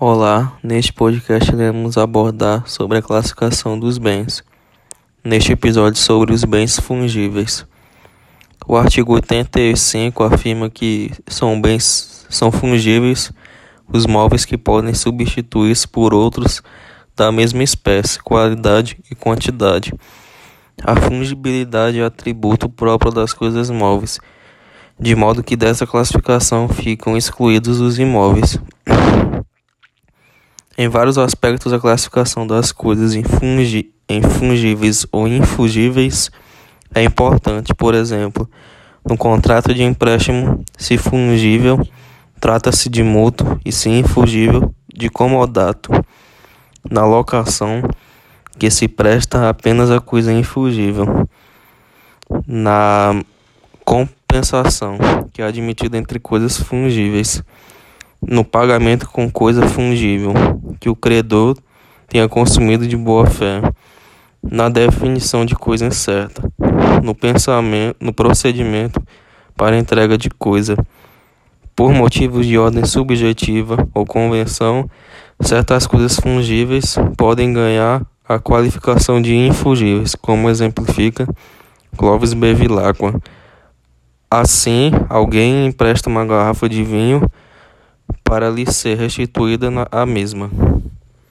Olá, neste podcast iremos abordar sobre a classificação dos bens. Neste episódio sobre os bens fungíveis. O artigo 85 afirma que são bens são fungíveis os móveis que podem substituir-se por outros da mesma espécie, qualidade e quantidade. A fungibilidade é atributo próprio das coisas móveis, de modo que dessa classificação ficam excluídos os imóveis. Em vários aspectos, a classificação das coisas infungíveis ou infugíveis é importante. Por exemplo, no contrato de empréstimo, se fungível, trata-se de mútuo e se infugível, de comodato. Na locação, que se presta apenas a coisa infugível. Na compensação, que é admitida entre coisas fungíveis no pagamento com coisa fungível que o credor tenha consumido de boa fé, na definição de coisa incerta, no pensamento, no procedimento para entrega de coisa, por motivos de ordem subjetiva ou convenção, certas coisas fungíveis podem ganhar a qualificação de infungíveis, como exemplifica Clovis Bevilacqua. Assim, alguém empresta uma garrafa de vinho para lhe ser restituída a mesma.